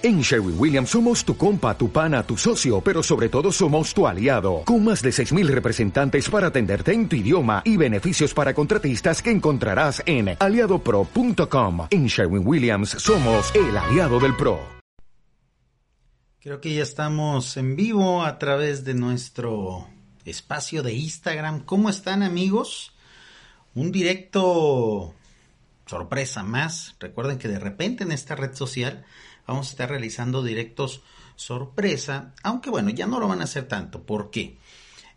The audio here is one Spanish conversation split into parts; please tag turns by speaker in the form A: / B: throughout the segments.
A: En Sherwin Williams somos tu compa, tu pana, tu socio, pero sobre todo somos tu aliado, con más de 6.000 representantes para atenderte en tu idioma y beneficios para contratistas que encontrarás en aliadopro.com. En Sherwin Williams somos el aliado del PRO.
B: Creo que ya estamos en vivo a través de nuestro espacio de Instagram. ¿Cómo están amigos? Un directo sorpresa más. Recuerden que de repente en esta red social vamos a estar realizando directos sorpresa, aunque bueno, ya no lo van a hacer tanto. ¿Por qué?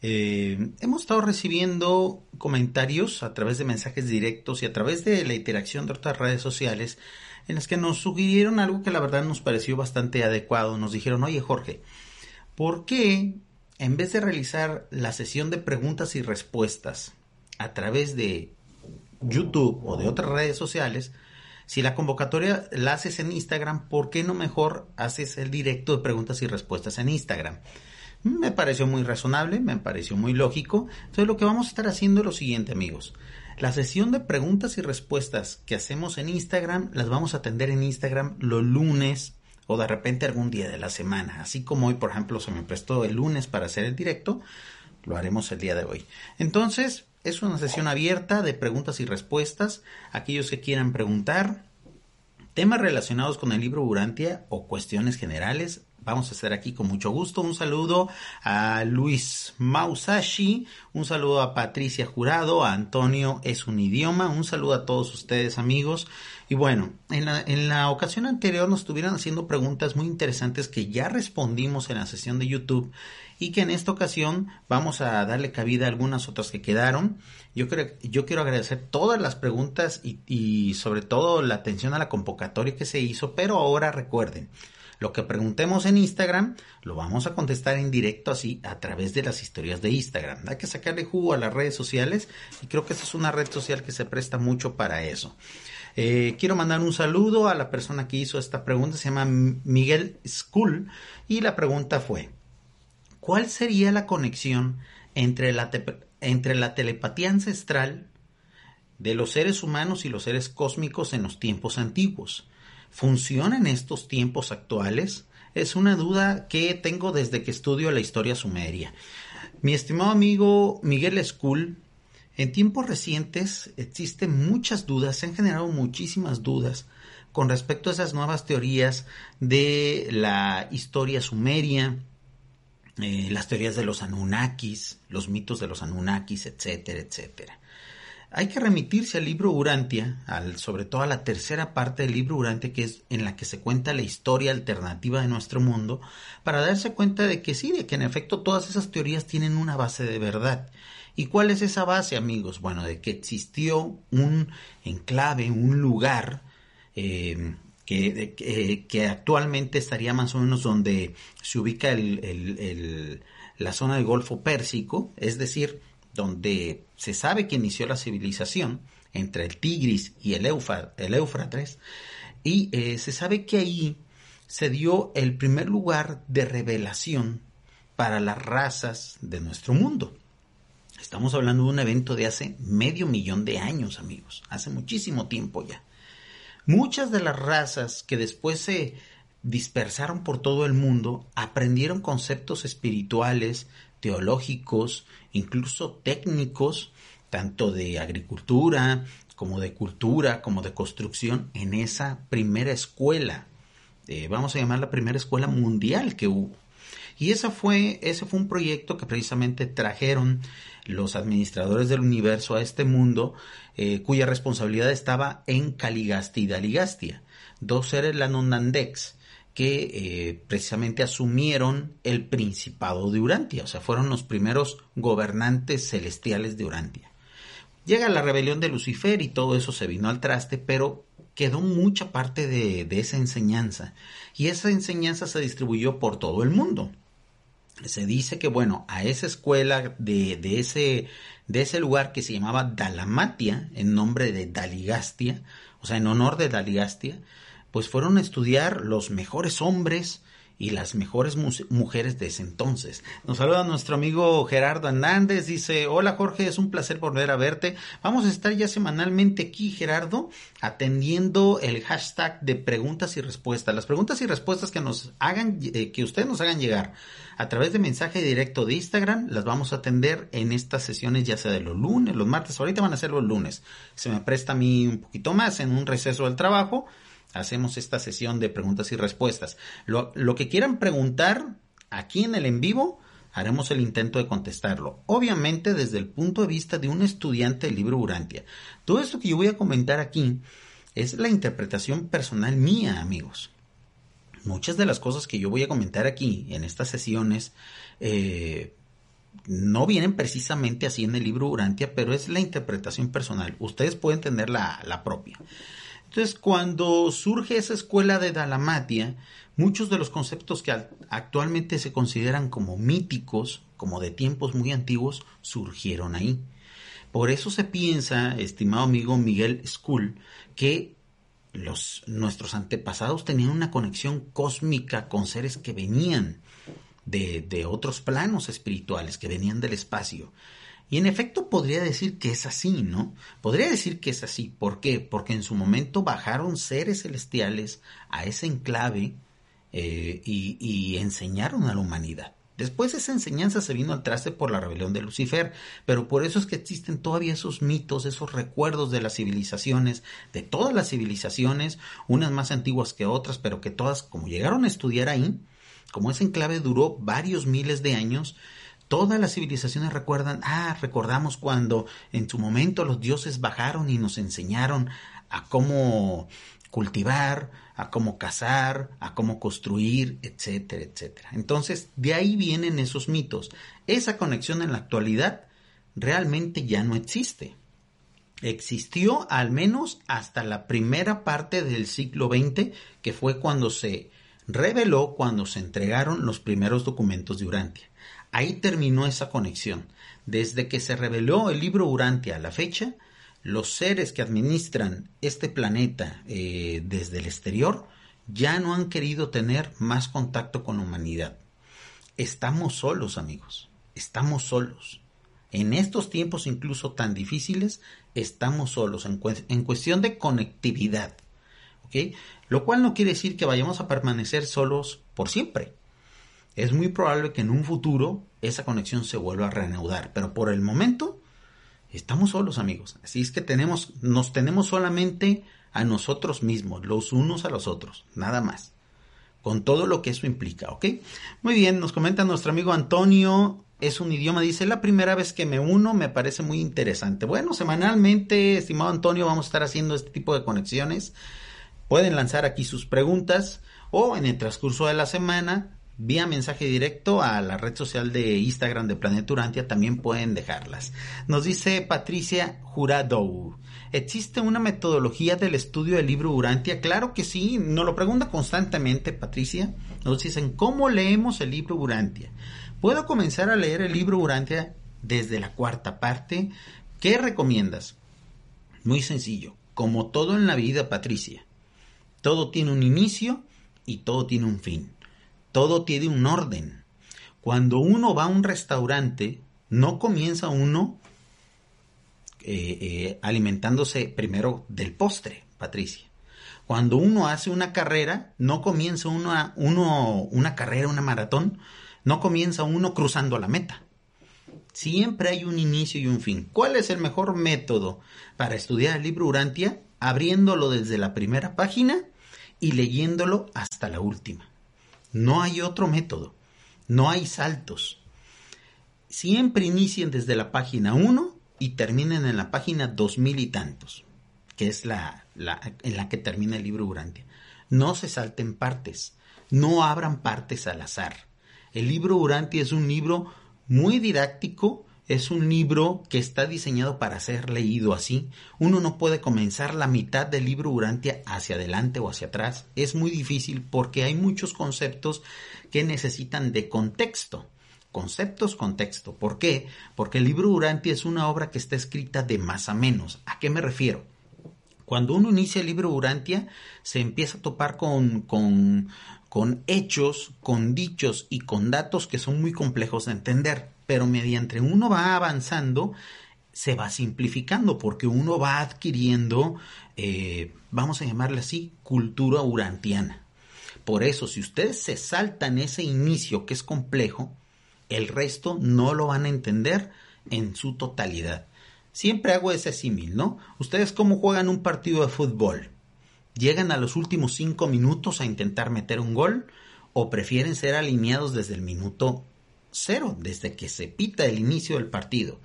B: Eh, hemos estado recibiendo comentarios a través de mensajes directos y a través de la interacción de otras redes sociales en las que nos sugirieron algo que la verdad nos pareció bastante adecuado. Nos dijeron, oye Jorge, ¿por qué en vez de realizar la sesión de preguntas y respuestas a través de YouTube o de otras redes sociales, si la convocatoria la haces en Instagram, ¿por qué no mejor haces el directo de preguntas y respuestas en Instagram? Me pareció muy razonable, me pareció muy lógico. Entonces lo que vamos a estar haciendo es lo siguiente, amigos. La sesión de preguntas y respuestas que hacemos en Instagram las vamos a atender en Instagram los lunes o de repente algún día de la semana. Así como hoy, por ejemplo, se me prestó el lunes para hacer el directo, lo haremos el día de hoy. Entonces, es una sesión abierta de preguntas y respuestas. Aquellos que quieran preguntar temas relacionados con el libro Urantia o cuestiones generales, vamos a estar aquí con mucho gusto. Un saludo a Luis Mausashi, un saludo a Patricia Jurado, a Antonio es un idioma, un saludo a todos ustedes amigos. Y bueno, en la, en la ocasión anterior nos estuvieron haciendo preguntas muy interesantes que ya respondimos en la sesión de YouTube y que en esta ocasión vamos a darle cabida a algunas otras que quedaron. Yo, creo, yo quiero agradecer todas las preguntas y, sobre todo la atención a la convocatoria que se hizo, pero ahora recuerden, lo que preguntemos en Instagram lo vamos a contestar en directo así a través de las historias de Instagram. Hay que sacarle jugo a las redes sociales y creo que esta es una red social que se presta mucho para eso. Eh, quiero mandar un saludo a la persona que hizo esta pregunta, se llama Miguel School y la pregunta fue, ¿cuál sería la conexión entre la, entre la telepatía ancestral de los seres humanos y los seres cósmicos en los tiempos antiguos? ¿Funciona en estos tiempos actuales? Es una duda que tengo desde que estudio la historia sumeria. Mi estimado amigo Miguel School, en tiempos recientes existen muchas dudas, se han generado muchísimas dudas con respecto a esas nuevas teorías de la historia sumeria, eh, las teorías de los Anunnakis, los mitos de los Anunnakis, etcétera, etcétera. Hay que remitirse al libro Urantia, al, sobre todo a la tercera parte del libro Urantia, que es en la que se cuenta la historia alternativa de nuestro mundo, para darse cuenta de que sí, de que en efecto todas esas teorías tienen una base de verdad. ¿Y cuál es esa base, amigos? Bueno, de que existió un enclave, un lugar eh, que, actualmente estaría más o menos donde se ubica la zona del Golfo Pérsico, es decir, donde se sabe que inició la civilización entre el Tigris y el, Éufrates, y eh, se sabe que ahí se dio el primer lugar de revelación para las razas de nuestro mundo. Estamos hablando de un evento de hace medio millón de años, amigos, hace muchísimo tiempo ya. Muchas de las razas que después se dispersaron por todo el mundo aprendieron conceptos espirituales, teológicos, incluso técnicos, tanto de agricultura como de cultura, como de construcción, en esa primera escuela, eh, vamos a llamar la primera escuela mundial que hubo. Y esa fue, ese fue un proyecto que precisamente trajeron los administradores del universo a este mundo, eh, cuya responsabilidad estaba en Caligasti y Daligastia, dos seres lanonandex, que eh, precisamente asumieron el principado de Urantia, o sea, fueron los primeros gobernantes celestiales de Urantia. Llega la rebelión de Lucifer y todo eso se vino al traste, pero quedó mucha parte de, esa enseñanza y esa enseñanza se distribuyó por todo el mundo. Se dice que, bueno, a esa escuela de, de, ese, de ese lugar que se llamaba Dalamatia, en nombre de Daligastia, o sea, en honor de Daligastia, pues fueron a estudiar los mejores hombres y las mejores mujeres de ese entonces. Nos saluda nuestro amigo Gerardo Hernández, dice, hola Jorge, es un placer volver a verte. Vamos a estar ya semanalmente aquí, Gerardo, atendiendo el hashtag de preguntas y respuestas. Las preguntas y respuestas que nos hagan, eh, que ustedes nos hagan llegar a través de mensaje directo de Instagram, las vamos a atender en estas sesiones, ya sea de los lunes, los martes, ahorita van a ser los lunes. Se me presta a mí un poquito más en un receso del trabajo hacemos esta sesión de preguntas y respuestas. Lo, que quieran preguntar aquí en el en vivo, haremos el intento de contestarlo. Obviamente desde el punto de vista de un estudiante del libro Urantia. Todo esto que yo voy a comentar aquí es la interpretación personal mía, amigos. Muchas de las cosas que yo voy a comentar aquí en estas sesiones eh, no vienen precisamente así en el libro Urantia, pero es la interpretación personal. Ustedes pueden tener la, la propia. Entonces, cuando surge esa escuela de Dalamatia, muchos de los conceptos que actualmente se consideran como míticos, como de tiempos muy antiguos, surgieron ahí. Por eso se piensa, estimado amigo Miguel Skull, que los, nuestros antepasados tenían una conexión cósmica con seres que venían de otros planos espirituales, que venían del espacio. Y en efecto podría decir que es así, ¿no? Podría decir que es así. ¿Por qué? Porque en su momento bajaron seres celestiales a ese enclave eh, y, enseñaron a la humanidad. Después esa enseñanza se vino al traste por la rebelión de Lucifer, pero por eso es que existen todavía esos mitos, esos recuerdos de las civilizaciones, de todas las civilizaciones, unas más antiguas que otras, pero que todas, como llegaron a estudiar ahí, como ese enclave duró varios miles de años, Todas las civilizaciones recuerdan, ah, recordamos cuando en su momento los dioses bajaron y nos enseñaron a cómo cultivar, a cómo cazar, a cómo construir, etcétera, etcétera. Entonces, de ahí vienen esos mitos. Esa conexión en la actualidad realmente ya no existe. Existió al menos hasta la primera parte del siglo XX, que fue cuando se reveló, cuando se entregaron los primeros documentos de Urantia. Ahí terminó esa conexión. Desde que se reveló el libro Urantia a la fecha, los seres que administran este planeta eh, desde el exterior ya no han querido tener más contacto con la humanidad. Estamos solos, amigos. Estamos solos. En estos tiempos incluso tan difíciles, estamos solos en, en cuestión de conectividad. ¿ok? Lo cual no quiere decir que vayamos a permanecer solos por siempre es muy probable que en un futuro esa conexión se vuelva a reanudar, pero por el momento estamos solos, amigos. Así es que tenemos, nos tenemos solamente a nosotros mismos, los unos a los otros, nada más. Con todo lo que eso implica, ¿ok? Muy bien, nos comenta nuestro amigo Antonio, es un idioma, dice, la primera vez que me uno me parece muy interesante. Bueno, semanalmente, estimado Antonio, vamos a estar haciendo este tipo de conexiones. Pueden lanzar aquí sus preguntas o en el transcurso de la semana vía mensaje directo a la red social de Instagram de Planeta Urantia, también pueden dejarlas. Nos dice Patricia Jurado. ¿Existe una metodología del estudio del libro Urantia? Claro que sí, nos lo pregunta constantemente Patricia. Nos dicen, ¿cómo leemos el libro Urantia? ¿Puedo comenzar a leer el libro Urantia desde la cuarta parte? ¿Qué recomiendas? Muy sencillo, como todo en la vida, Patricia. Todo tiene un inicio y todo tiene un fin todo tiene un orden. Cuando uno va a un restaurante, no comienza uno eh, eh, alimentándose primero del postre, Patricia. Cuando uno hace una carrera, no comienza uno, uno una carrera, una maratón, no comienza uno cruzando la meta. Siempre hay un inicio y un fin. ¿Cuál es el mejor método para estudiar el libro Urantia? Abriéndolo desde la primera página y leyéndolo hasta la última. No hay otro método. No hay saltos. Siempre inicien desde la página 1 y terminen en la página 2000 y tantos, que es la, en la que termina el libro Urantia. No se salten partes. No abran partes al azar. El libro Urantia es un libro muy didáctico, es un libro que está diseñado para ser leído así. Uno no puede comenzar la mitad del libro Urantia hacia adelante o hacia atrás. Es muy difícil porque hay muchos conceptos que necesitan de contexto. Conceptos, contexto. ¿Por qué? Porque el libro Urantia es una obra que está escrita de más a menos. ¿A qué me refiero? Cuando uno inicia el libro Urantia, se empieza a topar con, con, con hechos, con dichos y con datos que son muy complejos de entender. Pero mediante uno va avanzando, se va simplificando porque uno va adquiriendo, eh, vamos a llamarle así, cultura urantiana. Por eso, si ustedes se saltan ese inicio que es complejo, el resto no lo van a entender en su totalidad. Siempre hago ese símil, ¿no? Ustedes cómo juegan un partido de fútbol. ¿Llegan a los últimos cinco minutos a intentar meter un gol o prefieren ser alineados desde el minuto cero, desde que se pita el inicio del partido?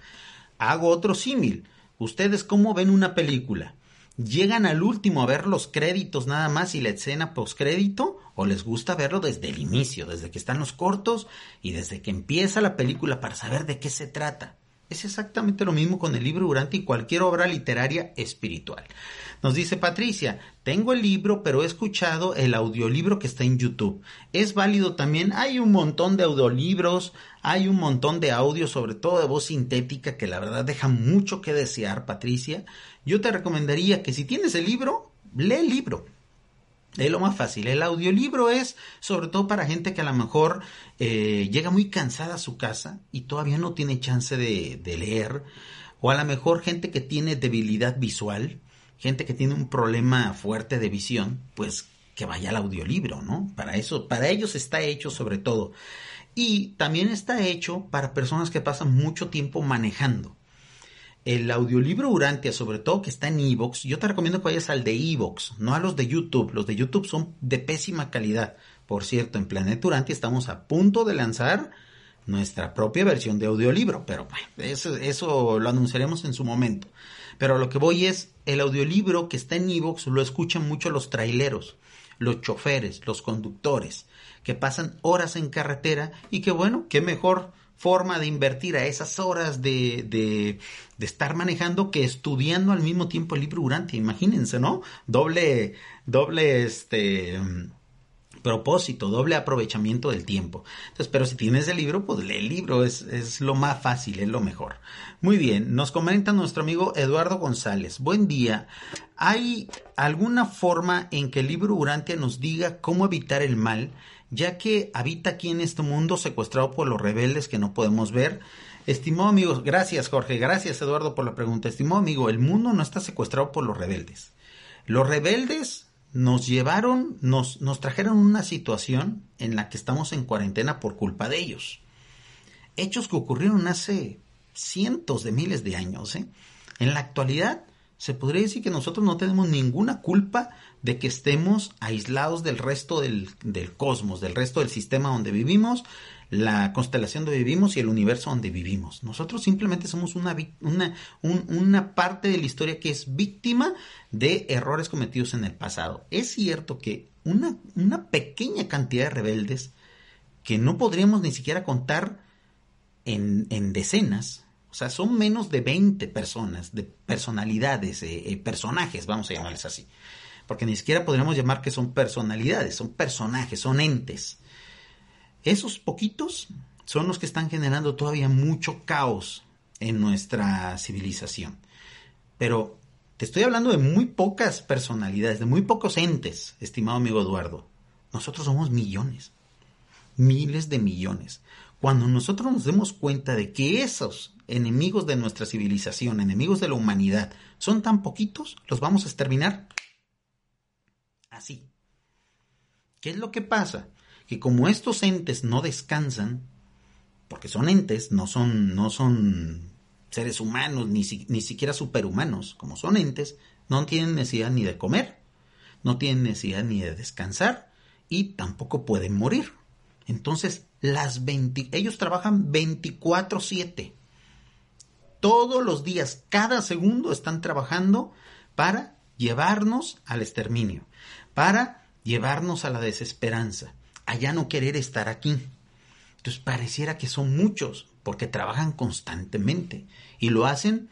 B: Hago otro símil. ¿Ustedes cómo ven una película? ¿Llegan al último a ver los créditos nada más y la escena postcrédito? ¿O les gusta verlo desde el inicio, desde que están los cortos y desde que empieza la película para saber de qué se trata? Es exactamente lo mismo con el libro Durante y cualquier obra literaria espiritual. Nos dice Patricia, tengo el libro, pero he escuchado el audiolibro que está en YouTube. Es válido también, hay un montón de audiolibros, hay un montón de audio, sobre todo de voz sintética, que la verdad deja mucho que desear, Patricia. Yo te recomendaría que si tienes el libro, lee el libro. Es lo más fácil. El audiolibro es sobre todo para gente que a lo mejor eh, llega muy cansada a su casa y todavía no tiene chance de, de leer. O a lo mejor gente que tiene debilidad visual gente que tiene un problema fuerte de visión, pues que vaya al audiolibro, ¿no? Para eso, para ellos está hecho sobre todo. Y también está hecho para personas que pasan mucho tiempo manejando. El audiolibro Urantia, sobre todo que está en Evox, yo te recomiendo que vayas al de Evox, no a los de YouTube. Los de YouTube son de pésima calidad. Por cierto, en Planeta Urantia estamos a punto de lanzar nuestra propia versión de audiolibro, pero bueno, eso, eso lo anunciaremos en su momento. Pero lo que voy es, el audiolibro que está en Evox lo escuchan mucho los traileros, los choferes, los conductores, que pasan horas en carretera y que bueno, qué mejor forma de invertir a esas horas de, de, de estar manejando que estudiando al mismo tiempo el libro durante, imagínense, ¿no? Doble, doble, este, propósito, doble aprovechamiento del tiempo. Entonces, pero si tienes el libro, pues lee el libro, es, es lo más fácil, es lo mejor. Muy bien, nos comenta nuestro amigo Eduardo González. Buen día. ¿Hay alguna forma en que el libro Urantia nos diga cómo evitar el mal, ya que habita aquí en este mundo secuestrado por los rebeldes que no podemos ver? Estimado amigo, gracias Jorge, gracias Eduardo por la pregunta. Estimado amigo, el mundo no está secuestrado por los rebeldes. Los rebeldes nos llevaron, nos, nos trajeron una situación en la que estamos en cuarentena por culpa de ellos. Hechos que ocurrieron hace cientos de miles de años. ¿eh? En la actualidad, se podría decir que nosotros no tenemos ninguna culpa de que estemos aislados del resto del, del, cosmos, del resto del sistema donde vivimos, la constelación donde vivimos y el universo donde vivimos. Nosotros simplemente somos una, una, una parte de la historia que es víctima de errores cometidos en el pasado. Es cierto que una, una pequeña cantidad de rebeldes que no podríamos ni siquiera contar en, en decenas, o sea, son menos de 20 personas, de personalidades, eh, eh, personajes, vamos a llamarles así. Porque ni siquiera podríamos llamar que son personalidades, son personajes, son entes esos poquitos son los que están generando todavía mucho caos en nuestra civilización. Pero te estoy hablando de muy pocas personalidades, de muy pocos entes, estimado amigo Eduardo. Nosotros somos millones, miles de millones. Cuando nosotros nos demos cuenta de que esos enemigos de nuestra civilización, enemigos de la humanidad, son tan poquitos, los vamos a exterminar. Así. ¿Qué es lo que pasa? Que como estos entes no descansan, porque son entes, no son, no son seres humanos, ni, ni siquiera superhumanos, como son entes, no tienen necesidad ni de comer, no tienen necesidad ni de descansar y tampoco pueden morir. Entonces, las 20, ellos trabajan 24/7. Todos los días, cada segundo están trabajando para llevarnos al exterminio, para llevarnos a la desesperanza, allá no querer estar aquí. Entonces pareciera que son muchos, porque trabajan constantemente y lo hacen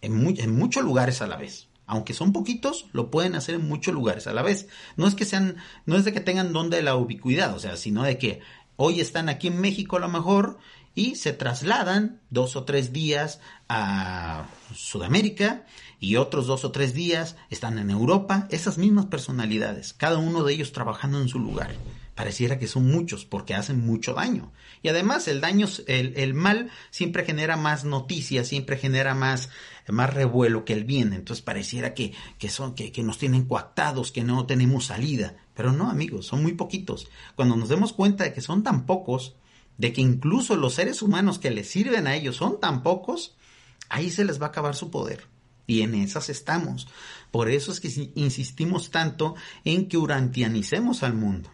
B: en, en muchos lugares a la vez. Aunque son poquitos, lo pueden hacer en muchos lugares a la vez. No es que sean, no es de que tengan don de la ubicuidad, o sea, sino de que hoy están aquí en México a lo mejor y se trasladan dos o tres días a Sudamérica y otros dos o tres días están en Europa, esas mismas personalidades, cada uno de ellos trabajando en su lugar. Pareciera que son muchos porque hacen mucho daño. Y además el daño, el, el mal siempre genera más noticias, siempre genera más, más revuelo que el bien. Entonces pareciera que, que son, que, que nos tienen coactados, que no tenemos salida. Pero no, amigos, son muy poquitos. Cuando nos demos cuenta de que son tan pocos, de que incluso los seres humanos que les sirven a ellos son tan pocos, ahí se les va a acabar su poder. Y en esas estamos. Por eso es que insistimos tanto en que urantianicemos al mundo.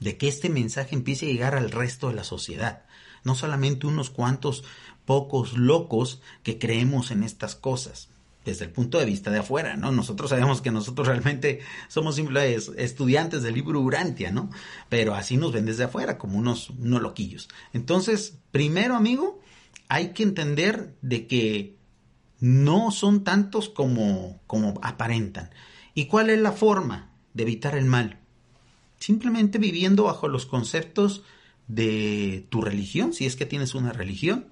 B: De que este mensaje empiece a llegar al resto de la sociedad. No solamente unos cuantos pocos locos que creemos en estas cosas desde el punto de vista de afuera, ¿no? Nosotros sabemos que nosotros realmente somos simples estudiantes del libro Urantia, ¿no? Pero así nos ven desde afuera, como unos, unos loquillos. Entonces, primero, amigo, hay que entender de que no son tantos como, como aparentan. ¿Y cuál es la forma de evitar el mal? Simplemente viviendo bajo los conceptos de tu religión, si es que tienes una religión,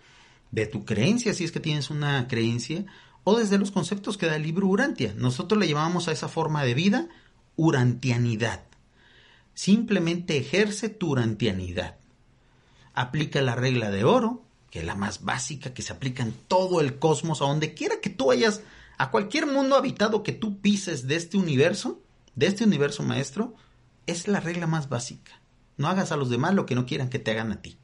B: de tu creencia, si es que tienes una creencia, o desde los conceptos que da el libro Urantia. Nosotros le llamamos a esa forma de vida urantianidad. Simplemente ejerce tu urantianidad. Aplica la regla de oro, que es la más básica que se aplica en todo el cosmos, a donde quiera que tú vayas, a cualquier mundo habitado que tú pises de este universo, de este universo maestro, es la regla más básica. No hagas a los demás lo que no quieran que te hagan a ti.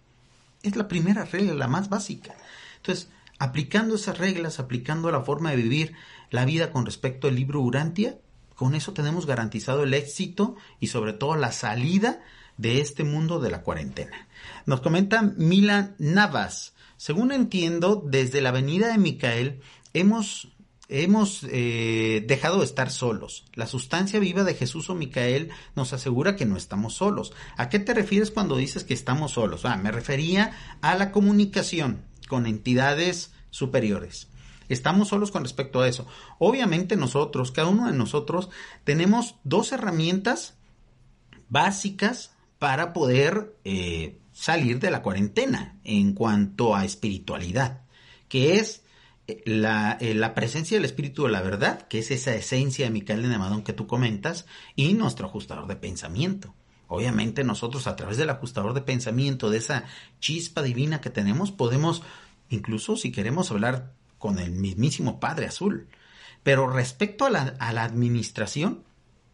B: Es la primera regla, la más básica. Entonces, aplicando esas reglas, aplicando la forma de vivir la vida con respecto al libro Urantia, con eso tenemos garantizado el éxito y sobre todo la salida de este mundo de la cuarentena. Nos comenta Milan Navas. Según entiendo, desde la avenida de Micael hemos, hemos eh, dejado de estar solos. La sustancia viva de Jesús o Micael nos asegura que no estamos solos. ¿A qué te refieres cuando dices que estamos solos? Ah, me refería a la comunicación con entidades superiores. Estamos solos con respecto a eso. Obviamente nosotros, cada uno de nosotros, tenemos dos herramientas básicas para poder eh, salir de la cuarentena en cuanto a espiritualidad, que es la, eh, la, presencia del espíritu de la verdad, que es esa esencia de Micael de Nemadón que tú comentas, y nuestro ajustador de pensamiento. Obviamente nosotros a través del ajustador de pensamiento, de esa chispa divina que tenemos, podemos, incluso si queremos hablar con el mismísimo Padre Azul. Pero respecto a la, a la administración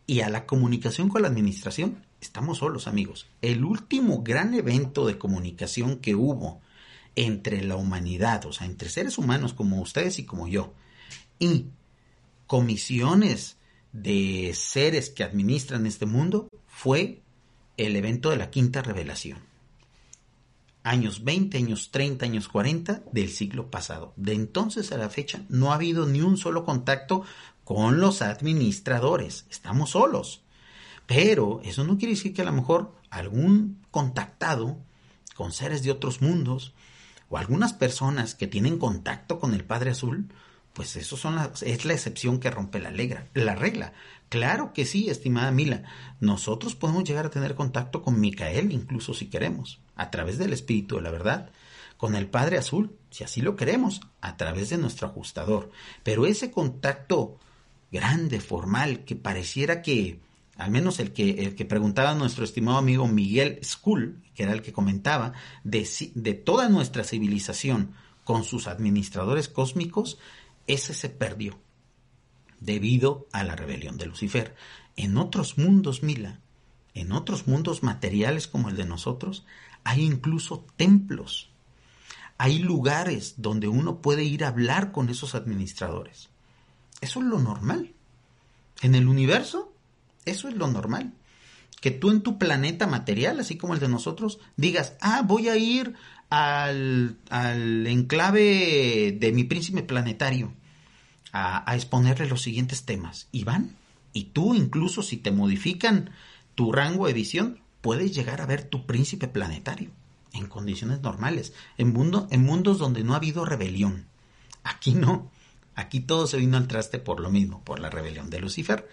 B: y a la comunicación con la administración, estamos solos amigos. El último gran evento de comunicación que hubo entre la humanidad, o sea, entre seres humanos como ustedes y como yo, y comisiones de seres que administran este mundo, fue el evento de la quinta revelación. Años 20, años 30, años 40 del siglo pasado. De entonces a la fecha no ha habido ni un solo contacto con los administradores. Estamos solos. Pero eso no quiere decir que a lo mejor algún contactado con seres de otros mundos o algunas personas que tienen contacto con el Padre Azul, pues eso son es la excepción que rompe la, la regla. Claro que sí, estimada Mila. Nosotros podemos llegar a tener contacto con Micael, incluso si queremos, a través del Espíritu de la Verdad, con el Padre Azul, si así lo queremos, a través de nuestro ajustador. Pero ese contacto grande, formal, que pareciera que, al menos el que, el que preguntaba nuestro estimado amigo Miguel Skull, que era el que comentaba, de, de toda nuestra civilización con sus administradores cósmicos, ese se perdió debido a la rebelión de Lucifer. En otros mundos, Mila, en otros mundos materiales como el de nosotros, hay incluso templos. Hay lugares donde uno puede ir a hablar con esos administradores. Eso es lo normal. En el universo, eso es lo normal. Que tú en tu planeta material, así como el de nosotros, digas, ah, voy a ir al, al enclave de mi príncipe planetario a, exponerle los siguientes temas. Y van. Y tú incluso si te modifican tu rango de visión, puedes llegar a ver tu príncipe planetario en condiciones normales, en, mundo, en mundos donde no ha habido rebelión. Aquí no. Aquí todo se vino al traste por lo mismo, por la rebelión de Lucifer.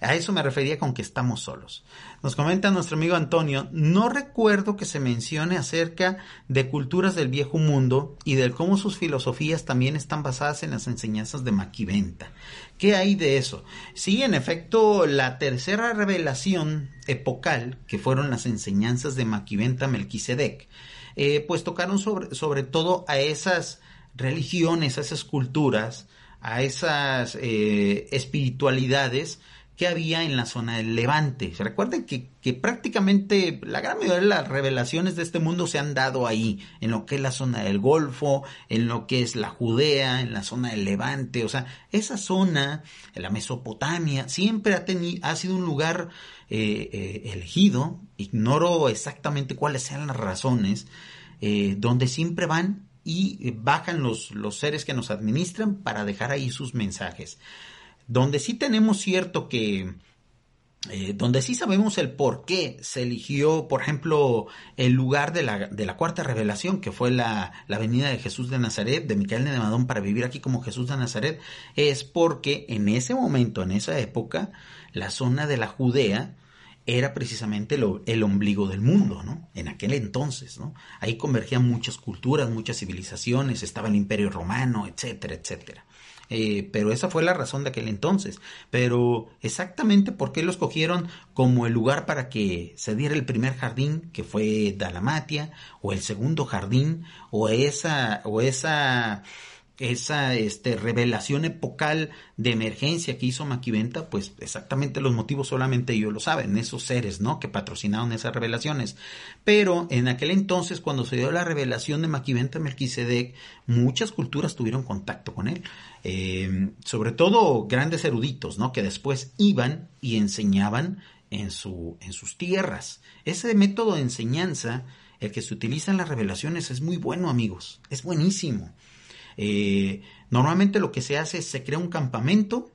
B: A eso me refería con que estamos solos. Nos comenta nuestro amigo Antonio, no recuerdo que se mencione acerca de culturas del viejo mundo y de cómo sus filosofías también están basadas en las enseñanzas de Maquiventa. ¿Qué hay de eso? Sí, en efecto, la tercera revelación epocal, que fueron las enseñanzas de Maquiventa Melquisedec, eh, pues tocaron sobre, sobre todo a esas religiones, a esas culturas, a esas eh, espiritualidades que había en la zona del Levante. Recuerden que, que, prácticamente la gran mayoría de las revelaciones de este mundo se han dado ahí, en lo que es la zona del Golfo, en lo que es la Judea, en la zona del Levante. O sea, esa zona, la Mesopotamia, siempre ha, tenido, ha sido un lugar eh, eh, elegido. Ignoro exactamente cuáles sean las razones, eh, donde siempre van y bajan los, los seres que nos administran para dejar ahí sus mensajes. Donde sí tenemos cierto que, eh, donde sí sabemos el por qué se eligió, por ejemplo, el lugar de la, de la cuarta revelación, que fue la, la venida de Jesús de Nazaret, de Micael de Madón, para vivir aquí como Jesús de Nazaret, es porque en ese momento, en esa época, la zona de la Judea era precisamente el ombligo del mundo, ¿no? En aquel entonces, ¿no? Ahí convergían muchas culturas, muchas civilizaciones, estaba el Imperio Romano, etcétera, etcétera. Eh, pero esa fue la razón de aquel entonces. Pero exactamente por qué lo escogieron como el lugar para que se diera el primer jardín, que fue Dalamatia, o el segundo jardín, o esa, o esa esa este, revelación epocal de emergencia que hizo Maquiventa, pues exactamente los motivos solamente ellos lo saben, esos seres, ¿no? Que patrocinaron esas revelaciones. Pero en aquel entonces, cuando se dio la revelación de Maquiventa Melquisedec, muchas culturas tuvieron contacto con él. Eh, sobre todo grandes eruditos, ¿no? Que después iban y enseñaban en, su, en sus tierras. Ese método de enseñanza, el que se utiliza en las revelaciones, es muy bueno, amigos. Es buenísimo. Eh, normalmente lo que se hace es se crea un campamento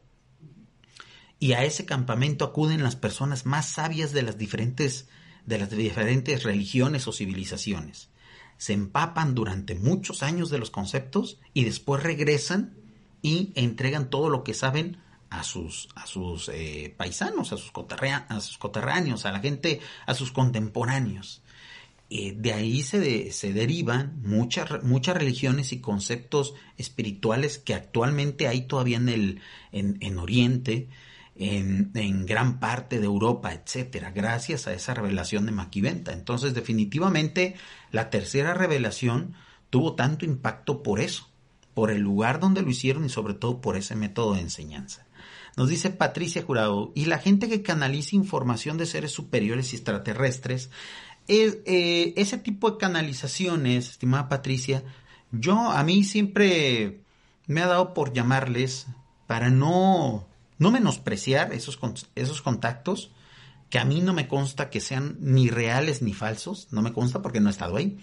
B: y a ese campamento acuden las personas más sabias de las diferentes, de las diferentes religiones o civilizaciones. Se empapan durante muchos años de los conceptos y después regresan y entregan todo lo que saben a sus, a sus eh, paisanos, a sus, a sus coterráneos, a la gente, a sus contemporáneos. Eh, de ahí se, se derivan muchas, muchas religiones y conceptos espirituales que actualmente hay todavía en, el, en, en Oriente, en, en, gran parte de Europa, etcétera, gracias a esa revelación de Maquiventa. Entonces, definitivamente, la tercera revelación tuvo tanto impacto por eso, por el lugar donde lo hicieron y sobre todo por ese método de enseñanza. Nos dice Patricia Jurado, y la gente que canaliza información de seres superiores y extraterrestres eh, ese tipo de canalizaciones, estimada Patricia, yo a mí siempre me ha dado por llamarles para no, no menospreciar esos, esos contactos, que a mí no me consta que sean ni reales ni falsos, no me consta porque no he estado ahí.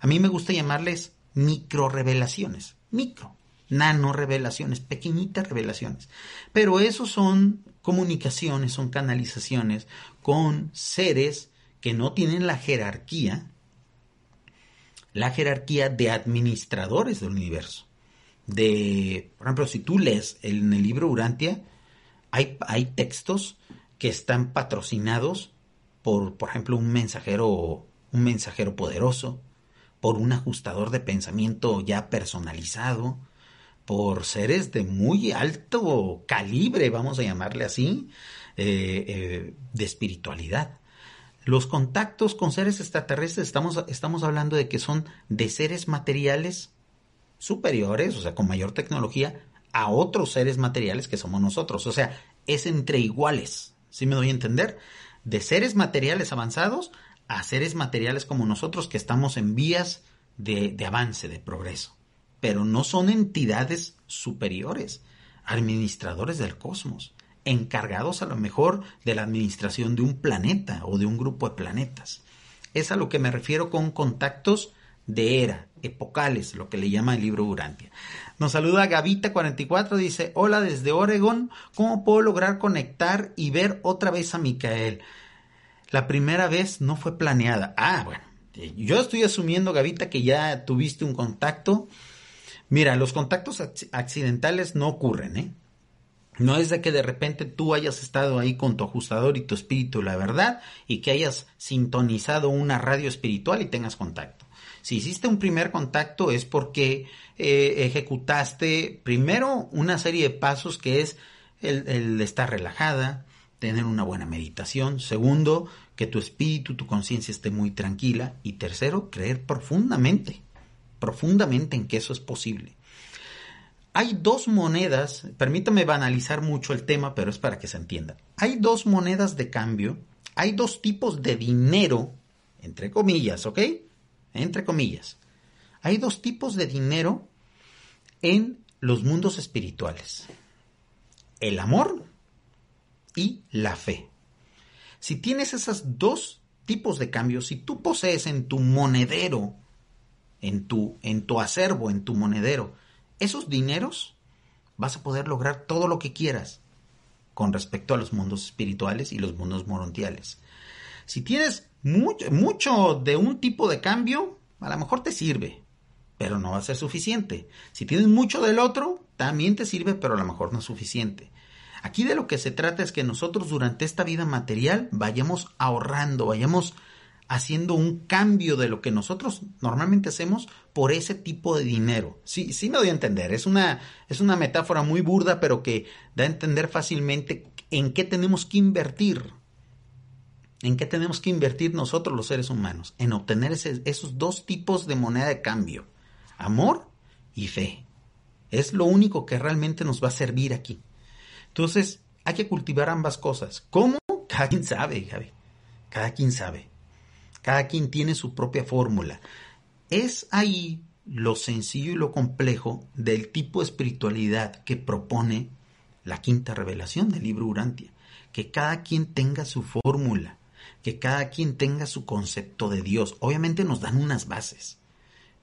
B: A mí me gusta llamarles micro revelaciones, micro, nano revelaciones, pequeñitas revelaciones. Pero esos son comunicaciones, son canalizaciones con seres que no tienen la jerarquía, la jerarquía de administradores del universo. De, por ejemplo, si tú lees en el libro Urantia, hay, hay textos que están patrocinados por, por ejemplo, un mensajero, un mensajero poderoso, por un ajustador de pensamiento ya personalizado, por seres de muy alto calibre, vamos a llamarle así, eh, eh, de espiritualidad. Los contactos con seres extraterrestres estamos, estamos hablando de que son de seres materiales superiores, o sea, con mayor tecnología, a otros seres materiales que somos nosotros. O sea, es entre iguales. ¿Sí me doy a entender? De seres materiales avanzados a seres materiales como nosotros que estamos en vías de, de avance, de progreso. Pero no son entidades superiores, administradores del cosmos encargados a lo mejor de la administración de un planeta o de un grupo de planetas. Es a lo que me refiero con contactos de era, epocales, lo que le llama el libro Urantia. Nos saluda Gavita44, dice, hola desde Oregón, ¿cómo puedo lograr conectar y ver otra vez a Micael? La primera vez no fue planeada. Ah, bueno, yo estoy asumiendo, Gavita, que ya tuviste un contacto. Mira, los contactos accidentales no ocurren, ¿eh? No es de que de repente tú hayas estado ahí con tu ajustador y tu espíritu, la verdad, y que hayas sintonizado una radio espiritual y tengas contacto. Si hiciste un primer contacto es porque eh, ejecutaste primero una serie de pasos que es el, el estar relajada, tener una buena meditación. Segundo, que tu espíritu, tu conciencia esté muy tranquila. Y tercero, creer profundamente, profundamente en que eso es posible. Hay dos monedas, permítame banalizar mucho el tema, pero es para que se entienda. Hay dos monedas de cambio, hay dos tipos de dinero, entre comillas, ¿ok? Entre comillas. Hay dos tipos de dinero en los mundos espirituales. El amor y la fe. Si tienes esos dos tipos de cambio, si tú posees en tu monedero, en tu, en tu acervo, en tu monedero, esos dineros, vas a poder lograr todo lo que quieras con respecto a los mundos espirituales y los mundos morontiales. Si tienes mucho, mucho de un tipo de cambio, a lo mejor te sirve, pero no va a ser suficiente. Si tienes mucho del otro, también te sirve, pero a lo mejor no es suficiente. Aquí de lo que se trata es que nosotros durante esta vida material vayamos ahorrando, vayamos haciendo un cambio de lo que nosotros normalmente hacemos por ese tipo de dinero. Sí, sí me doy a entender. Es una, es una metáfora muy burda, pero que da a entender fácilmente en qué tenemos que invertir. En qué tenemos que invertir nosotros los seres humanos. En obtener esos dos tipos de moneda de cambio. Amor y fe. Es lo único que realmente nos va a servir aquí. Entonces, hay que cultivar ambas cosas. ¿Cómo? Cada quien sabe, Javi. Cada quien sabe. Cada quien tiene su propia fórmula. Es ahí lo sencillo y lo complejo del tipo de espiritualidad que propone la quinta revelación del libro Urantia. Que cada quien tenga su fórmula, que cada quien tenga su concepto de Dios. Obviamente nos dan unas bases,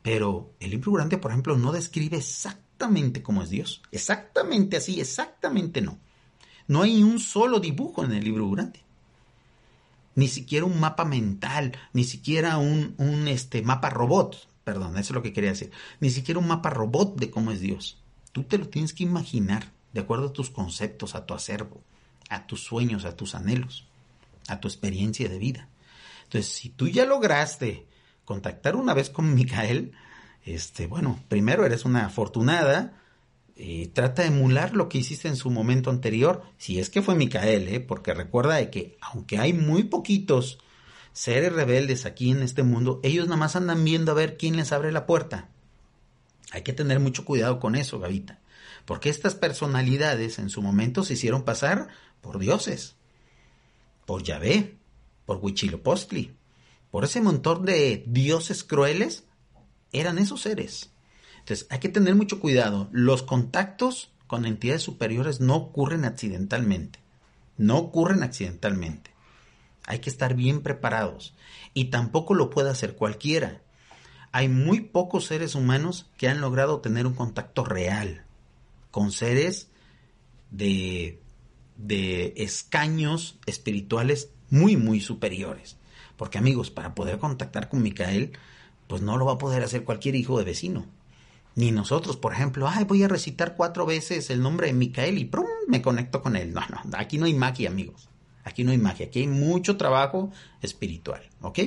B: pero el libro Urantia, por ejemplo, no describe exactamente cómo es Dios. Exactamente así, exactamente no. No hay un solo dibujo en el libro Urantia ni siquiera un mapa mental, ni siquiera un, un este, mapa robot, perdón, eso es lo que quería decir, ni siquiera un mapa robot de cómo es Dios. Tú te lo tienes que imaginar de acuerdo a tus conceptos, a tu acervo, a tus sueños, a tus anhelos, a tu experiencia de vida. Entonces, si tú ya lograste contactar una vez con Micael, este, bueno, primero eres una afortunada, eh, trata de emular lo que hiciste en su momento anterior, si es que fue Micael, ¿eh? porque recuerda de que aunque hay muy poquitos seres rebeldes aquí en este mundo, ellos nada más andan viendo a ver quién les abre la puerta. Hay que tener mucho cuidado con eso, Gavita, porque estas personalidades en su momento se hicieron pasar por dioses, por Yahvé, por Huichilopostli, por ese montón de dioses crueles, eran esos seres. Entonces, hay que tener mucho cuidado. Los contactos con entidades superiores no ocurren accidentalmente. No ocurren accidentalmente. Hay que estar bien preparados. Y tampoco lo puede hacer cualquiera. Hay muy pocos seres humanos que han logrado tener un contacto real con seres de, de escaños espirituales muy, muy superiores. Porque amigos, para poder contactar con Micael, pues no lo va a poder hacer cualquier hijo de vecino. Ni nosotros, por ejemplo, ay, voy a recitar cuatro veces el nombre de Micael y ¡prum! me conecto con él. No, no, aquí no hay magia, amigos. Aquí no hay magia, aquí hay mucho trabajo espiritual, ¿ok?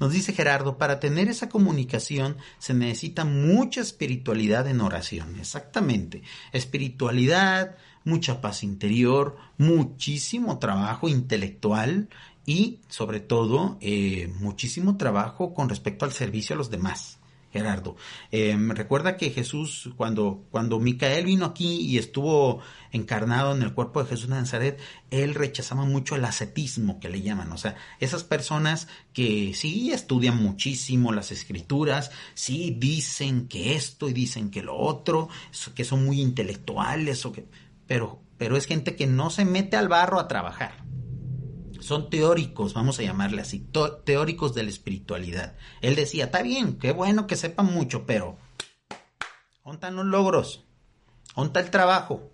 B: Nos dice Gerardo, para tener esa comunicación se necesita mucha espiritualidad en oración, exactamente. Espiritualidad, mucha paz interior, muchísimo trabajo intelectual y sobre todo eh, muchísimo trabajo con respecto al servicio a los demás. Gerardo. Em, recuerda que Jesús, cuando, cuando Micael vino aquí y estuvo encarnado en el cuerpo de Jesús de Nazaret, él rechazaba mucho el ascetismo que le llaman. O sea, esas personas que sí estudian muchísimo las escrituras, sí dicen que esto y dicen que lo otro, que son muy intelectuales, o que, pero, pero es gente que no se mete al barro a trabajar son teóricos, vamos a llamarle así, teóricos de la espiritualidad. Él decía, está bien, qué bueno que sepan mucho, pero ¿dónde los logros? ¿Dónde el trabajo?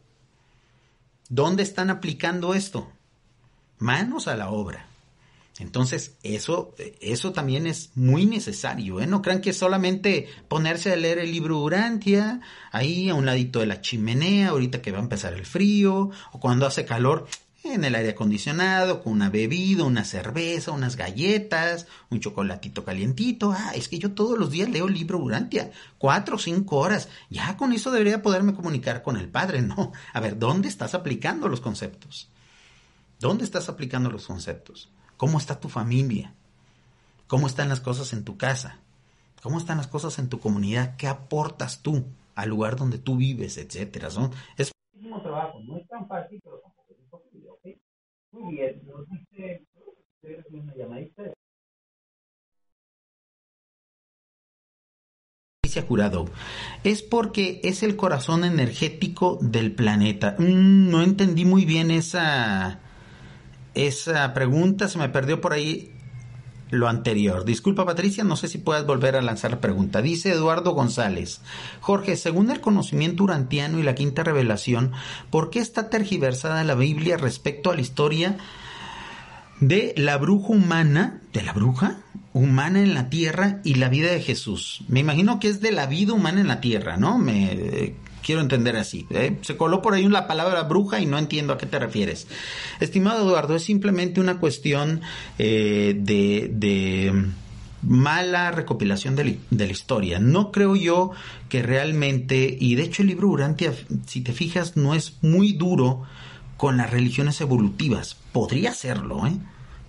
B: ¿Dónde están aplicando esto? Manos a la obra. Entonces, eso, eso también es muy necesario, ¿eh? No crean que solamente ponerse a leer el libro Durantia, ahí a un ladito de la chimenea, ahorita que va a empezar el frío, o cuando hace calor, en el aire acondicionado, con una bebida, una cerveza, unas galletas, un chocolatito calientito. Ah, es que yo todos los días leo el libro Durantia, cuatro o cinco horas. Ya con eso debería poderme comunicar con el Padre, ¿no? A ver, ¿dónde estás aplicando los conceptos? ¿Dónde estás aplicando los conceptos? ¿Cómo está tu familia? ¿Cómo están las cosas en tu casa? ¿Cómo están las cosas en tu comunidad? ¿Qué aportas tú al lugar donde tú vives, etcétera? Es un trabajo, no es tan fácil, pero tampoco es imposible, ¿ok? Muy bien, nos dice una llamadita. Jurado, es porque es el corazón energético del planeta. Mm, no entendí muy bien esa esa pregunta, se me perdió por ahí lo anterior. Disculpa Patricia, no sé si puedes volver a lanzar la pregunta. Dice Eduardo González. Jorge, según el conocimiento urantiano y la quinta revelación, ¿por qué está tergiversada la Biblia respecto a la historia de la bruja humana, de la bruja humana en la tierra y la vida de Jesús? Me imagino que es de la vida humana en la tierra, ¿no? Me quiero entender así. ¿eh? Se coló por ahí la palabra bruja y no entiendo a qué te refieres. Estimado Eduardo, es simplemente una cuestión eh, de, mala recopilación de, la historia. No creo yo que realmente, y de hecho el libro Urantia, si te fijas, no es muy duro con las religiones evolutivas. Podría serlo, ¿eh?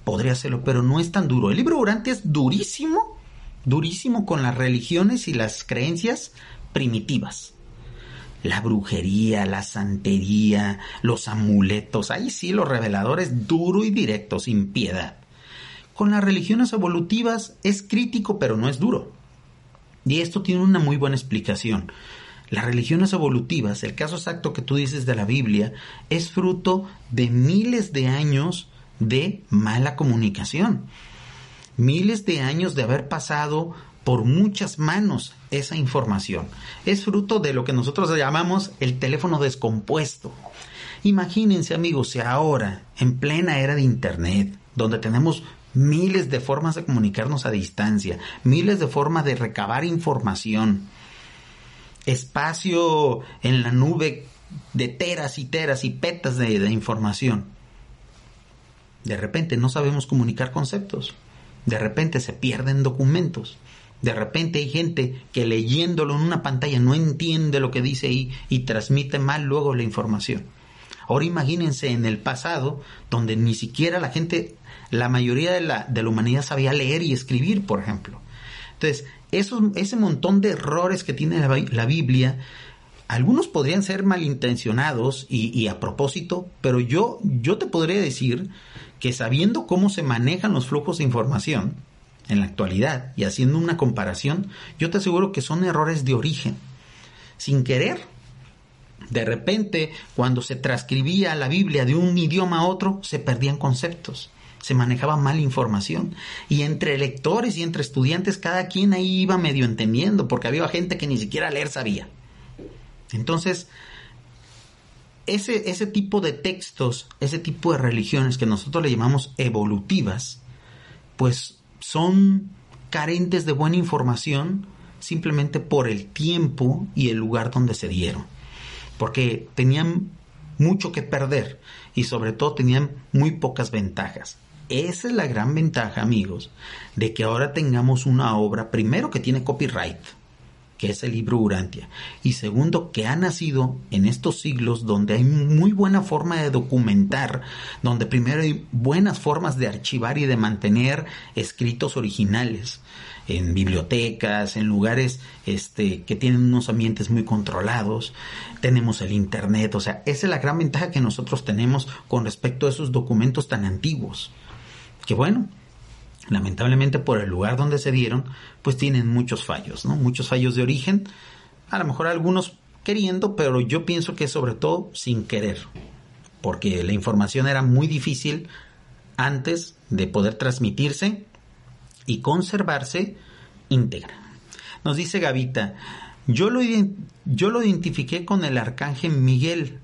B: Podría serlo, pero no es tan duro. El libro Urantia es durísimo, durísimo con las religiones y las creencias primitivas la brujería, la santería, los amuletos, ahí sí los reveladores duro y directo, sin piedad. Con las religiones evolutivas es crítico pero no es duro. Y esto tiene una muy buena explicación. Las religiones evolutivas, el caso exacto que tú dices de la Biblia, es fruto de miles de años de mala comunicación. Miles de años de haber pasado por muchas manos esa información. Es fruto de lo que nosotros llamamos el teléfono descompuesto. Imagínense amigos, si ahora, en plena era de Internet, donde tenemos miles de formas de comunicarnos a distancia, miles de formas de recabar información, espacio en la nube de teras y teras y petas de, información, de repente no sabemos comunicar conceptos, de repente se pierden documentos, de repente hay gente que leyéndolo en una pantalla no entiende lo que dice ahí y transmite mal luego la información. Ahora imagínense en el pasado, donde ni siquiera la gente, la mayoría de la, de la humanidad sabía leer y escribir, por ejemplo. Entonces, ese montón de errores que tiene la, Biblia, algunos podrían ser malintencionados y, y, a propósito, pero yo, yo te podría decir que sabiendo cómo se manejan los flujos de información, en la actualidad y haciendo una comparación, yo te aseguro que son errores de origen. Sin querer, de repente, cuando se transcribía la Biblia de un idioma a otro, se perdían conceptos, se manejaba mal información. Y entre lectores y entre estudiantes, cada quien ahí iba medio entendiendo, porque había gente que ni siquiera leer sabía. Entonces, ese, ese tipo de textos, ese tipo de religiones que nosotros le llamamos evolutivas, pues son carentes de buena información simplemente por el tiempo y el lugar donde se dieron. Porque tenían mucho que perder y sobre todo tenían muy pocas ventajas. Esa es la gran ventaja, amigos, de que ahora tengamos una obra, primero que tiene copyright, que es el libro Urantia, y segundo, que ha nacido en estos siglos donde hay muy buena forma de documentar, donde primero hay buenas formas de archivar y de mantener escritos originales en bibliotecas, en lugares este, que tienen unos ambientes muy controlados, tenemos el Internet, o sea, esa es la gran ventaja que nosotros tenemos con respecto a esos documentos tan antiguos. Que bueno, lamentablemente por el lugar donde se dieron, pues tienen muchos fallos, ¿no? Muchos fallos de origen, a lo mejor algunos queriendo, pero yo pienso que sobre todo sin querer, porque la información era muy difícil antes de poder transmitirse y conservarse íntegra. Nos dice Gavita, yo lo, yo lo identifiqué con el arcángel Miguel,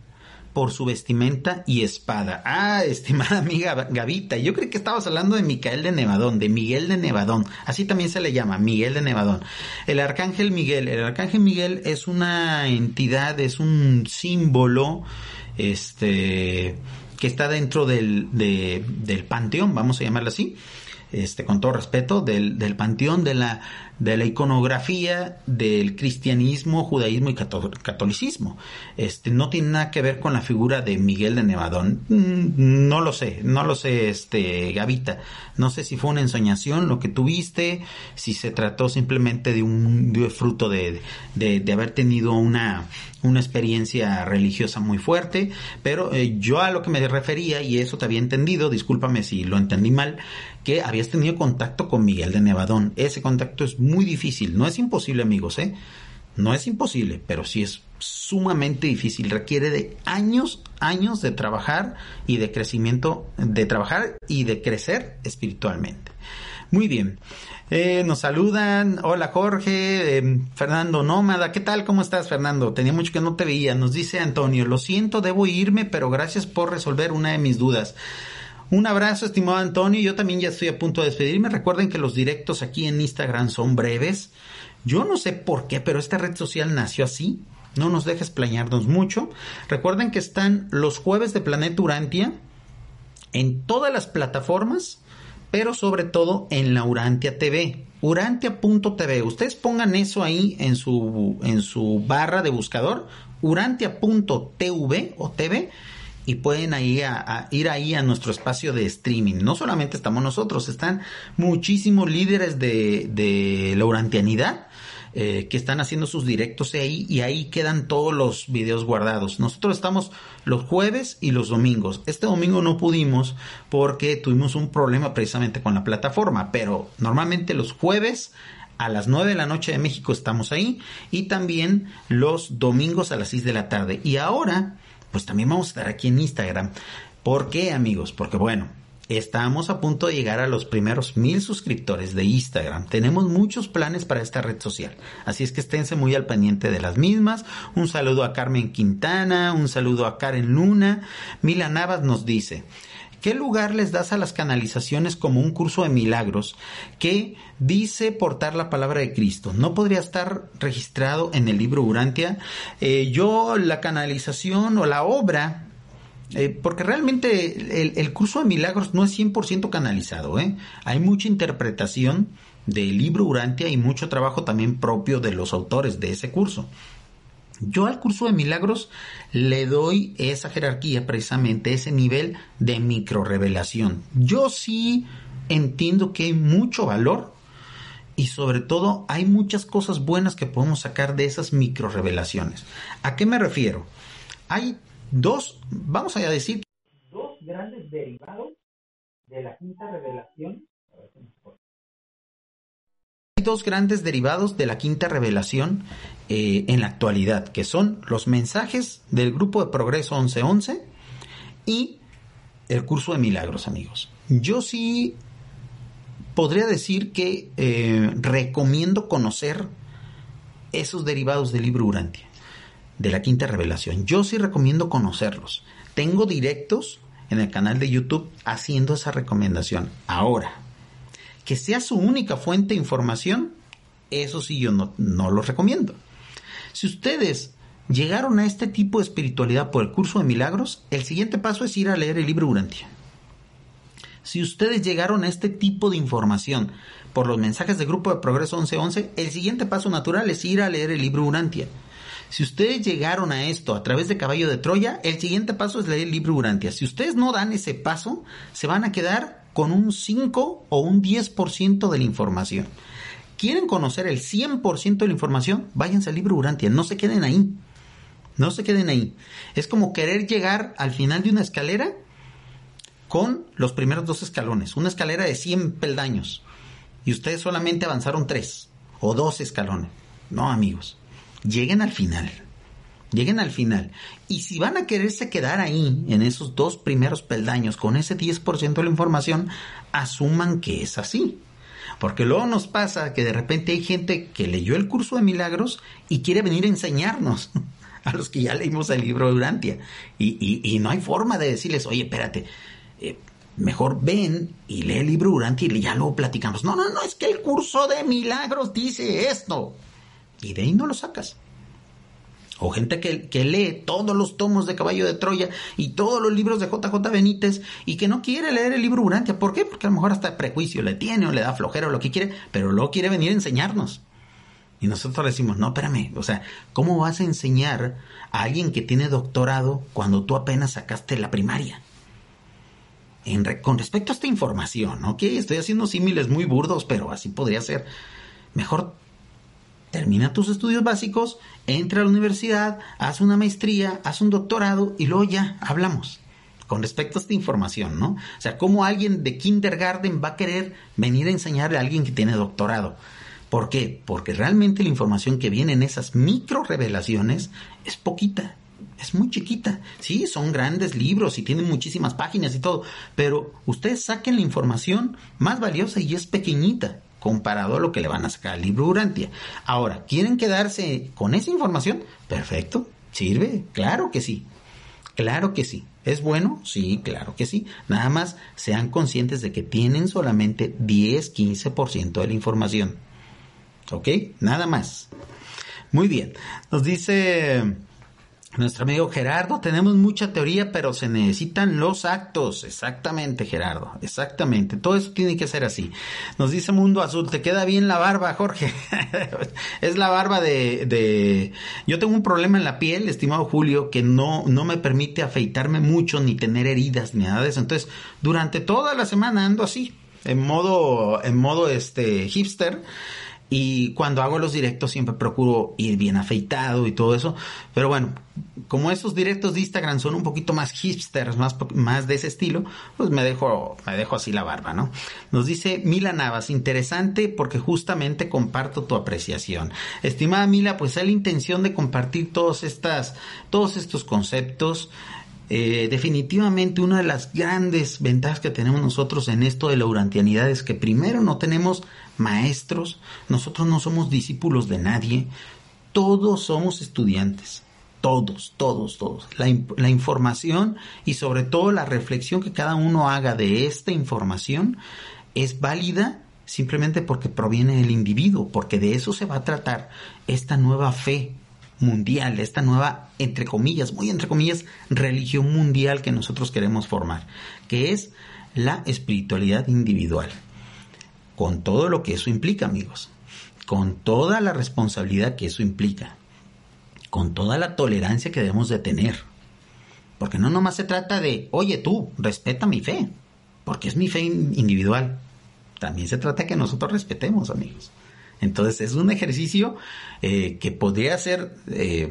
B: por su vestimenta y espada. Ah, estimada amiga Gavita, yo creo que estabas hablando de Micael de Nevadón, de Miguel de Nevadón, así también se le llama, Miguel de Nevadón. El arcángel Miguel, el arcángel Miguel es una entidad, es un símbolo, este, que está dentro del, del panteón, vamos a llamarlo así, este, con todo respeto, del, del panteón de la de la iconografía del cristianismo, judaísmo y catolicismo. Este, no tiene nada que ver con la figura de Miguel de Nevadón. Mm, no lo sé, no lo sé, este, Gavita. No sé si fue una ensoñación lo que tuviste, si se trató simplemente de un, fruto de, de, de haber tenido una, una experiencia religiosa muy fuerte, pero eh, yo a lo que me refería, y eso te había entendido, discúlpame si lo entendí mal, que habías tenido contacto con Miguel de Nevadón. Ese contacto es muy difícil, no es imposible amigos, ¿eh? No es imposible, pero sí es sumamente difícil, requiere de años, años de trabajar y de crecimiento, de trabajar y de crecer espiritualmente. Muy bien. Eh, nos saludan. Hola Jorge, eh, Fernando Nómada. ¿Qué tal? ¿Cómo estás, Fernando? Tenía mucho que no te veía. Nos dice Antonio, lo siento, debo irme, pero gracias por resolver una de mis dudas. Un abrazo, estimado Antonio. Yo también ya estoy a punto de despedirme. Recuerden que los directos aquí en Instagram son breves. Yo no sé por qué, pero esta red social nació así. No nos dejes plañarnos mucho. Recuerden que están los jueves de Planeta Urantia en todas las plataformas pero sobre todo en la Urantia TV. Urantia.tv. Ustedes pongan eso ahí en su, en su barra de buscador, urantia.tv o TV, y pueden ahí ir ahí a nuestro espacio de streaming. No solamente estamos nosotros, están muchísimos líderes de, de la urantianidad eh, que están haciendo sus directos ahí y ahí quedan todos los videos guardados. Nosotros estamos los jueves y los domingos. Este domingo no pudimos porque tuvimos un problema precisamente con la plataforma, pero normalmente los jueves a las 9 de la noche de México estamos ahí y también los domingos a las 6 de la tarde. Y ahora, pues también vamos a estar aquí en Instagram. ¿Por qué, amigos? Porque bueno, Estamos a punto de llegar a los primeros mil suscriptores de Instagram. Tenemos muchos planes para esta red social. Así es que esténse muy al pendiente de las mismas. Un saludo a Carmen Quintana, un saludo a Karen Luna. Mila Navas nos dice, ¿Qué lugar les das a las canalizaciones como un curso de milagros que dice portar la palabra de Cristo? ¿No podría estar registrado en el libro Urantia? Eh, yo la canalización o la obra eh, porque realmente el, curso de milagros no es 100% canalizado, ¿eh? Hay mucha interpretación del libro Urantia y mucho trabajo también propio de los autores de ese curso. Yo al curso de milagros le doy esa jerarquía, precisamente ese nivel de micro revelación. Yo sí entiendo que hay mucho valor y sobre todo hay muchas cosas buenas que podemos sacar de esas micro revelaciones. ¿A qué me refiero? Hay dos, vamos a decir, dos grandes derivados de la quinta revelación. Hay dos grandes derivados de la quinta revelación eh, en la actualidad, que son los mensajes del grupo de Progreso 1111 y el curso de milagros, amigos. Yo sí podría decir que eh, recomiendo conocer esos derivados del libro Urantia de la quinta revelación. Yo sí recomiendo conocerlos. Tengo directos en el canal de YouTube haciendo esa recomendación. Ahora, que sea su única fuente de información, eso sí yo no, no lo recomiendo. Si ustedes llegaron a este tipo de espiritualidad por el curso de milagros, el siguiente paso es ir a leer el libro Urantia. Si ustedes llegaron a este tipo de información por los mensajes de Grupo de Progreso 1111, el siguiente paso natural es ir a leer el libro Urantia. Si ustedes llegaron a esto a través de Caballo de Troya, el siguiente paso es leer el libro Urantia. Si ustedes no dan ese paso, se van a quedar con un 5 o un 10% de la información. ¿Quieren conocer el 100% de la información? Váyanse al libro Urantia, no se queden ahí. No se queden ahí. Es como querer llegar al final de una escalera con los primeros dos escalones. Una escalera de 100 peldaños. Y ustedes solamente avanzaron tres o dos escalones. No, amigos lleguen al final. Lleguen al final. Y si van a quererse quedar ahí, en esos dos primeros peldaños, con ese 10% de la información, asuman que es así. Porque luego nos pasa que de repente hay gente que leyó el curso de milagros y quiere venir a enseñarnos. a los que ya leímos el libro de Urantia. Y, y, no hay forma de decirles, oye, espérate, eh, mejor ven y lee el libro Urantia y ya luego platicamos. No, no, no, es que el curso de milagros dice esto. Y de ahí no lo sacas. O gente que, que, lee todos los tomos de Caballo de Troya y todos los libros de JJ Benítez y que no quiere leer el libro Urantia. ¿Por qué? Porque a lo mejor hasta prejuicio le tiene o le da flojera o lo que quiere, pero luego quiere venir a enseñarnos. Y nosotros le decimos, no, espérame, o sea, ¿cómo vas a enseñar a alguien que tiene doctorado cuando tú apenas sacaste la primaria? En con respecto a esta información, ¿ok? Estoy haciendo símiles muy burdos, pero así podría ser. Mejor termina tus estudios básicos, entra a la universidad, haz una maestría, haz un doctorado y luego ya hablamos con respecto a esta información, ¿no? O sea, ¿cómo alguien de kindergarten va a querer venir a enseñarle a alguien que tiene doctorado? ¿Por qué? Porque realmente la información que viene en esas micro revelaciones es poquita, es muy chiquita. Sí, son grandes libros y tienen muchísimas páginas y todo, pero ustedes saquen la información más valiosa y es pequeñita comparado a lo que le van a sacar al libro Urantia. Ahora, ¿quieren quedarse con esa información? Perfecto, sirve, claro que sí. Claro que sí. ¿Es bueno? Sí, claro que sí. Nada más sean conscientes de que tienen solamente 10-15% de la información. ¿Ok? Nada más. Muy bien. Nos dice nuestro amigo Gerardo, tenemos mucha teoría, pero se necesitan los actos. Exactamente, Gerardo. Exactamente. Todo eso tiene que ser así. Nos dice Mundo Azul, te queda bien la barba, Jorge. es la barba de, de... Yo tengo un problema en la piel, estimado Julio, que no, no me permite afeitarme mucho, ni tener heridas, ni nada de eso. Entonces, durante toda la semana ando así, en modo, en modo este hipster y cuando hago los directos siempre procuro ir bien afeitado y todo eso. Pero bueno, como esos directos de Instagram son un poquito más hipsters, más, más de ese estilo, pues me dejo, me dejo así la barba, ¿no? Nos dice Mila Navas, interesante porque justamente comparto tu apreciación. Estimada Mila, pues hay la intención de compartir todos estas, todos estos conceptos. Eh, definitivamente una de las grandes ventajas que tenemos nosotros en esto de la urantianidad es que primero no tenemos maestros, nosotros no somos discípulos de nadie, todos somos estudiantes, todos, todos, todos. La, la, información y sobre todo la reflexión que cada uno haga de esta información es válida simplemente porque proviene del individuo, porque de eso se va a tratar esta nueva fe mundial, esta nueva, entre comillas, muy entre comillas, religión mundial que nosotros queremos formar, que es la espiritualidad individual con todo lo que eso implica, amigos, con toda la responsabilidad que eso implica, con toda la tolerancia que debemos de tener. Porque no nomás se trata de, oye tú, respeta mi fe, porque es mi fe individual. También se trata de que nosotros respetemos, amigos. Entonces es un ejercicio eh, que podría ser eh,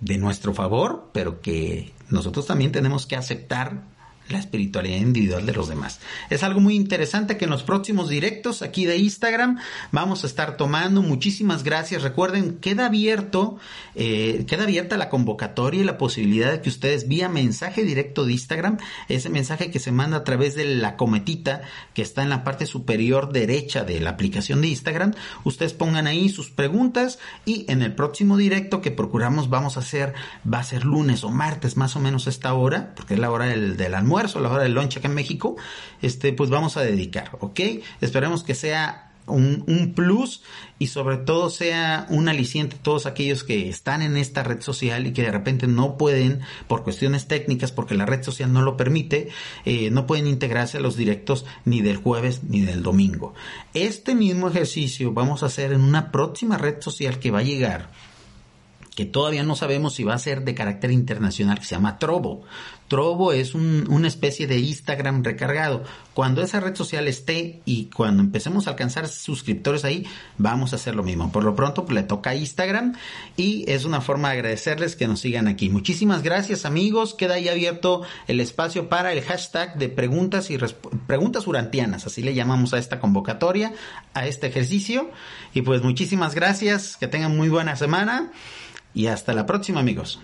B: de nuestro favor, pero que nosotros también tenemos que aceptar la espiritualidad individual de los demás. Es algo muy interesante que en los próximos directos aquí de Instagram vamos a estar tomando. Muchísimas gracias. Recuerden, queda abierto, eh, queda abierta la convocatoria y la posibilidad de que ustedes vía mensaje directo de Instagram, ese mensaje que se manda a través de la cometita que está en la parte superior derecha de la aplicación de Instagram, ustedes pongan ahí sus preguntas y en el próximo directo que procuramos vamos a hacer, va a ser lunes o martes más o menos a esta hora, porque es la hora del, del almuerzo a la hora del lunch acá en México, este, pues vamos a dedicar, ¿ok? Esperemos que sea un, un, plus y sobre todo sea un aliciente a todos aquellos que están en esta red social y que de repente no pueden, por cuestiones técnicas, porque la red social no lo permite, eh, no pueden integrarse a los directos ni del jueves ni del domingo. Este mismo ejercicio vamos a hacer en una próxima red social que va a llegar que todavía no sabemos si va a ser de carácter internacional, que se llama Trovo. Trovo es una especie de Instagram recargado. Cuando esa red social esté y cuando empecemos a alcanzar suscriptores ahí, vamos a hacer lo mismo. Por lo pronto, pues, le toca Instagram y es una forma de agradecerles que nos sigan aquí. Muchísimas gracias, amigos. Queda ahí abierto el espacio para el hashtag de preguntas y preguntas urantianas. Así le llamamos a esta convocatoria, a este ejercicio. Y pues muchísimas gracias. Que tengan muy buena semana. Y hasta la próxima amigos.